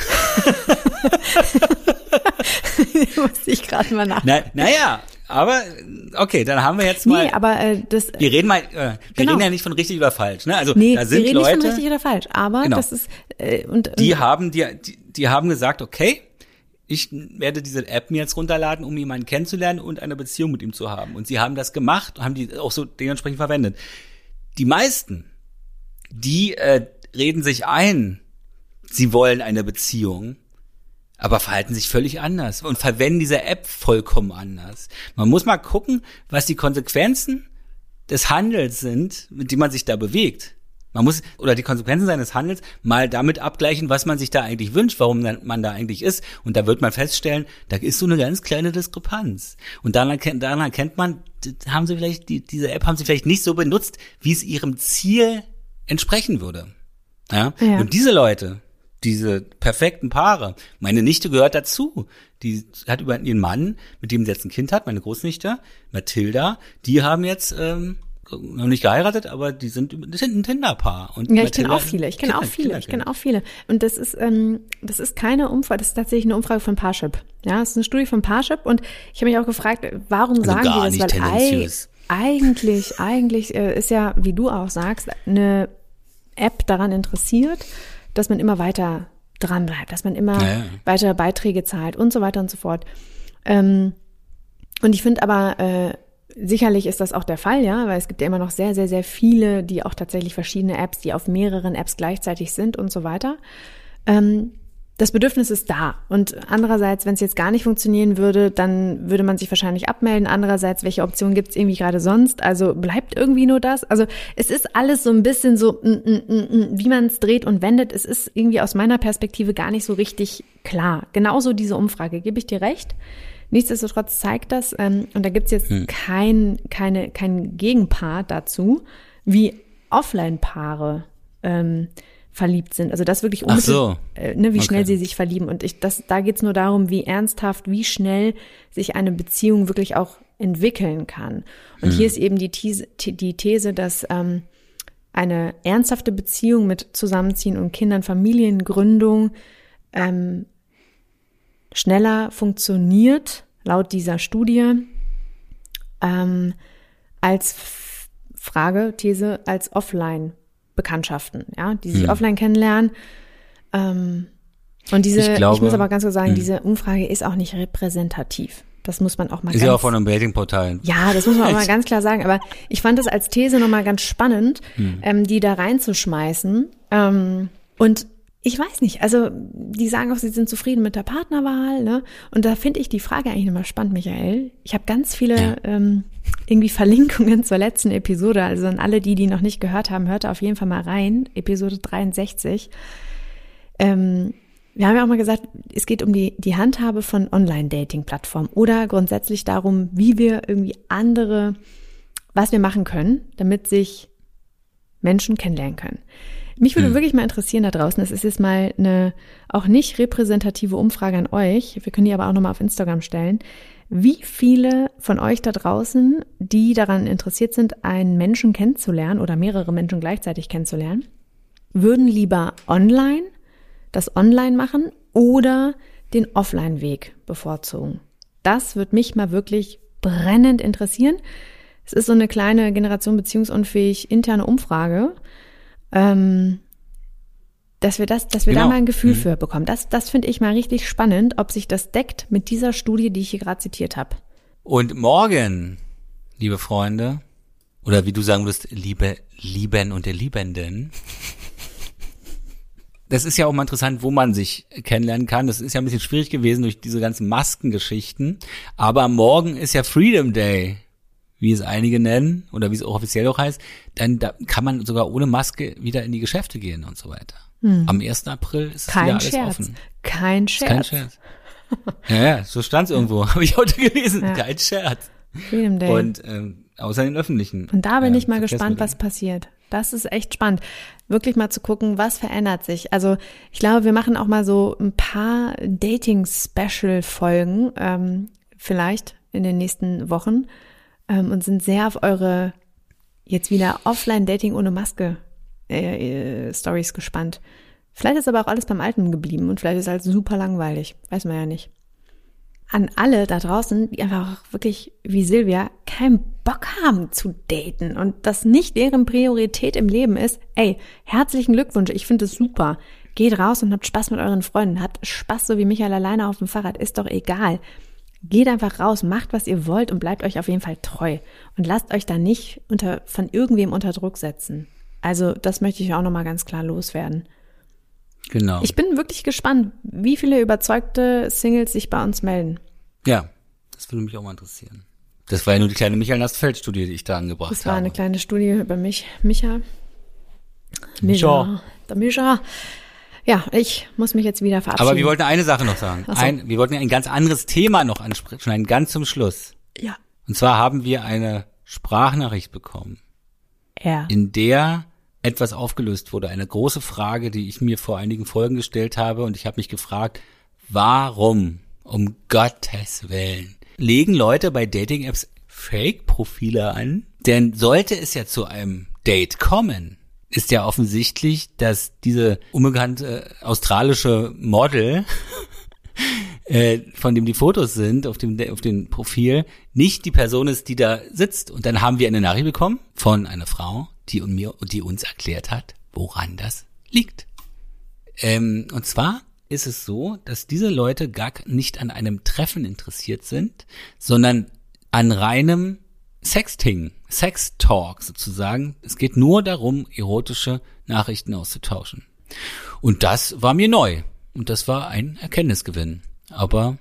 Musste ich gerade mal nach. Na, naja, aber okay, dann haben wir jetzt mal. Nee, aber äh, das. Wir reden mal, äh, wir genau. reden ja nicht von richtig oder falsch, ne? Also nee, da sind wir reden Leute, nicht von richtig oder falsch, aber genau. das ist äh, und die und, haben die, die die haben gesagt, okay, ich werde diese App mir jetzt runterladen, um jemanden kennenzulernen und eine Beziehung mit ihm zu haben. Und sie haben das gemacht, haben die auch so dementsprechend verwendet. Die meisten, die äh, reden sich ein, sie wollen eine Beziehung aber verhalten sich völlig anders und verwenden diese App vollkommen anders. Man muss mal gucken, was die Konsequenzen des Handels sind, mit dem man sich da bewegt. Man muss, oder die Konsequenzen seines Handels mal damit abgleichen, was man sich da eigentlich wünscht, warum man da eigentlich ist. Und da wird man feststellen, da ist so eine ganz kleine Diskrepanz. Und daran erkennt, daran erkennt man, haben sie vielleicht, die, diese App haben sie vielleicht nicht so benutzt, wie es ihrem Ziel entsprechen würde. Ja? ja. Und diese Leute, diese perfekten Paare. Meine Nichte gehört dazu. Die hat über ihren Mann, mit dem sie jetzt ein Kind hat, meine Großnichte, Mathilda, die haben jetzt ähm, noch nicht geheiratet, aber die sind, die sind ein Tinderpaar. Und ja, ich kenne auch viele. Ich kenne auch viele. Ich kenne auch viele. Und das ist, ähm, das ist keine Umfrage. Das ist tatsächlich eine Umfrage von Parship. Ja, das ist eine Studie von Parship. Und ich habe mich auch gefragt, warum also sagen die das? Weil tendenziös. eigentlich, eigentlich äh, ist ja, wie du auch sagst, eine App daran interessiert dass man immer weiter dran bleibt, dass man immer ja, weiter Beiträge zahlt und so weiter und so fort. Ähm, und ich finde aber, äh, sicherlich ist das auch der Fall, ja, weil es gibt ja immer noch sehr, sehr, sehr viele, die auch tatsächlich verschiedene Apps, die auf mehreren Apps gleichzeitig sind und so weiter. Ähm, das Bedürfnis ist da. Und andererseits, wenn es jetzt gar nicht funktionieren würde, dann würde man sich wahrscheinlich abmelden. Andererseits, welche Option gibt es irgendwie gerade sonst? Also bleibt irgendwie nur das. Also es ist alles so ein bisschen so, mm, mm, mm, wie man es dreht und wendet. Es ist irgendwie aus meiner Perspektive gar nicht so richtig klar. Genauso diese Umfrage, gebe ich dir recht. Nichtsdestotrotz zeigt das, ähm, und da gibt es jetzt hm. kein, keine, kein Gegenpart dazu, wie Offline-Paare ähm, verliebt sind. Also das wirklich Ach so. äh, ne, wie schnell Okay. sie sich verlieben. Und ich, das, da geht's nur darum, wie ernsthaft, wie schnell sich eine Beziehung wirklich auch entwickeln kann. Und hier ist eben die These, die These dass ähm, eine ernsthafte Beziehung mit Zusammenziehen und Kindern, Familiengründung ähm, schneller funktioniert, laut dieser Studie, ähm, als Frage, These, als Offline-Bekanntschaften, ja, die sich Hm. offline kennenlernen. Ähm, und diese, Ich ich, glaube- muss aber ganz kurz sagen, Hm. diese Umfrage ist auch nicht repräsentativ. Das muss man auch mal Ist ganz ja auch von einem Datingportal. ja, das muss man auch mal ganz klar sagen. Aber ich fand das als These nochmal ganz spannend, ähm, die da reinzuschmeißen. Ähm, und ich weiß nicht, also die sagen auch, sie sind zufrieden mit der Partnerwahl. Ne? Und da finde ich die Frage eigentlich nochmal spannend, Michael. Ich habe ganz viele Ja. ähm, irgendwie Verlinkungen zur letzten Episode. Also an alle die, die noch nicht gehört haben, hört auf jeden Fall mal rein. Episode 63. Ähm, wir haben ja auch mal gesagt, es geht um die, die Handhabe von Online-Dating-Plattformen oder grundsätzlich darum, wie wir irgendwie andere, was wir machen können, damit sich Menschen kennenlernen können. Mich würde wirklich mal interessieren da draußen, das ist jetzt mal eine auch nicht repräsentative Umfrage an euch, wir können die aber auch nochmal auf Instagram stellen, wie viele von euch da draußen, die daran interessiert sind, einen Menschen kennenzulernen oder mehrere Menschen gleichzeitig kennenzulernen, würden lieber online das Online machen oder den Offline-Weg bevorzugen? Das wird mich mal wirklich brennend interessieren. Es ist so eine kleine Generation beziehungsunfähig interne Umfrage, ähm, dass wir das, dass wir da Genau. mal ein Gefühl Mhm. für bekommen. Das, das finde ich mal richtig spannend, ob sich das deckt mit dieser Studie, die ich hier gerade zitiert habe. Und morgen, liebe Freunde, oder wie du sagen würdest, liebe Lieben und der Liebenden. Das ist ja auch mal interessant, wo man sich kennenlernen kann. Das ist ja ein bisschen schwierig gewesen durch diese ganzen Maskengeschichten. Aber morgen ist ja Freedom Day, wie es einige nennen, oder wie es auch offiziell auch heißt. Dann da kann man sogar ohne Maske wieder in die Geschäfte gehen und so weiter. Am 1. April ist es wieder Kein alles Scherz. offen. Kein Scherz. Kein Scherz. Ja, ja, so stand's irgendwo. Habe ich heute gelesen. Ja. Kein Scherz. Freedom Day. Und ähm, außer den öffentlichen. Und da bin äh, ich mal gespannt, was passiert. Das ist echt spannend. Wirklich mal zu gucken, was verändert sich. Also ich glaube, wir machen auch mal so ein paar Dating-Special-Folgen, ähm, vielleicht in den nächsten Wochen ähm, und sind sehr auf eure jetzt wieder Offline-Dating ohne Maske äh, äh, Stories gespannt. Vielleicht ist aber auch alles beim Alten geblieben und vielleicht ist alles super langweilig. Weiß man ja nicht an alle da draußen, die einfach wirklich wie Silvia keinen Bock haben zu daten und das nicht deren Priorität im Leben ist, ey, herzlichen Glückwunsch, ich finde es super. Geht raus und habt Spaß mit euren Freunden, habt Spaß so wie Michael alleine auf dem Fahrrad, ist doch egal. Geht einfach raus, macht was ihr wollt und bleibt euch auf jeden Fall treu und lasst euch da nicht unter von irgendwem unter Druck setzen. Also, das möchte ich auch noch mal ganz klar loswerden. Genau. Ich bin wirklich gespannt, wie viele überzeugte Singles sich bei uns melden. ja, das würde mich auch mal interessieren. Das war ja nur die kleine Michael Nastfeld-Studie, die ich da angebracht Das war habe. eine kleine Studie über mich, Micha. Micha. Der Micha. Ja, ich muss mich jetzt wieder verabschieden. Aber wir wollten eine Sache noch sagen. So. Ein, wir wollten ein ganz anderes Thema noch ansprechen, schon ein ganz zum Schluss. ja, Und zwar haben wir eine Sprachnachricht bekommen, er. in der etwas aufgelöst wurde. Eine große Frage, die ich mir vor einigen Folgen gestellt habe. Und ich habe mich gefragt, warum, um Gottes Willen, legen Leute bei Dating-Apps Fake-Profile an? Denn sollte es ja zu einem Date kommen, ist ja offensichtlich, dass diese unbekannte australische Model äh, von dem die Fotos sind auf dem auf dem Profil nicht die Person ist, die da sitzt. Und dann haben wir eine Nachricht bekommen von einer Frau, die und mir die uns erklärt hat, woran das liegt. Ähm, und zwar ist es so, dass diese Leute gar nicht an einem Treffen interessiert sind, sondern an reinem Sexting, Sextalk sozusagen. Es geht nur darum, erotische Nachrichten auszutauschen. Und das war mir neu. Und das war ein Erkenntnisgewinn. Aber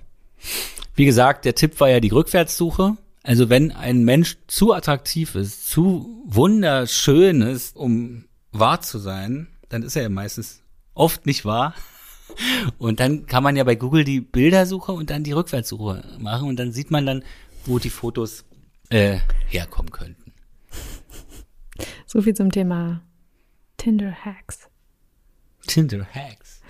wie gesagt, der Tipp war ja die Rückwärtssuche. Also wenn ein Mensch zu attraktiv ist, zu wunderschön ist, um wahr zu sein, dann ist er ja meistens oft nicht wahr. Und dann kann man ja bei Google die Bildersuche und dann die Rückwärtssuche machen und dann sieht man dann, wo die Fotos äh, herkommen könnten. So viel zum Thema Tinder Hacks. Tinder Hacks.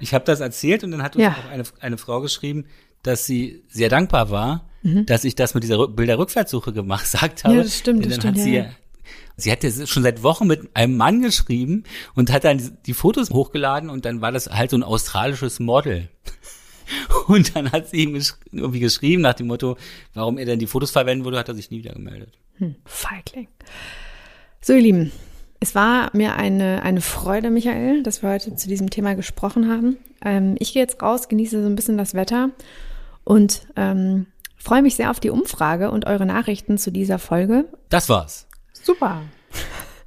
Ich habe das erzählt und dann hat uns Ja. auch eine, eine Frau geschrieben, dass sie sehr dankbar war, Mhm. dass ich das mit dieser Rück- Bilderrückwärtssuche gemacht gesagt habe. Ja, das stimmt, das stimmt, hat sie, ja, ja. sie hatte schon seit Wochen mit einem Mann geschrieben und hat dann die- die Fotos hochgeladen und dann war das halt so ein australisches Model. Und dann hat sie ihm gesch irgendwie geschrieben nach dem Motto, warum er denn die Fotos verwenden würde, hat er sich nie wieder gemeldet. Feigling. So, ihr Lieben, es war mir eine, eine Freude, Michael, dass wir heute zu diesem Thema gesprochen haben. Ähm, ich gehe jetzt raus, genieße so ein bisschen das Wetter und ähm, freue mich sehr auf die Umfrage und eure Nachrichten zu dieser Folge. Das war's. Super.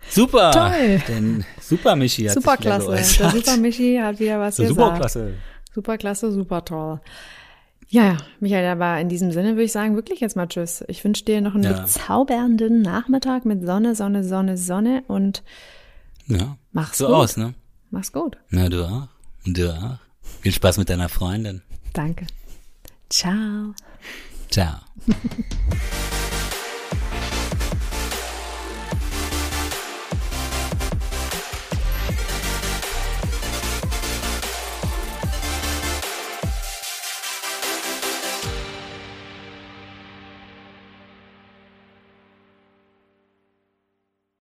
Super. Toll. Denn super Michi hat Super sich wieder klasse. Der. Super Michi hat wieder was gesagt. Super klasse. Super klasse, super toll. Ja, Michael, aber in diesem Sinne würde ich sagen, wirklich jetzt mal Tschüss. Ich wünsche dir noch einen Ja. bezaubernden Nachmittag mit Sonne, Sonne, Sonne, Sonne und Ja. Mach's so gut. aus, ne? mach's gut. Na, du auch. Und du auch. Viel Spaß mit deiner Freundin. Danke. Ciao. Ciao.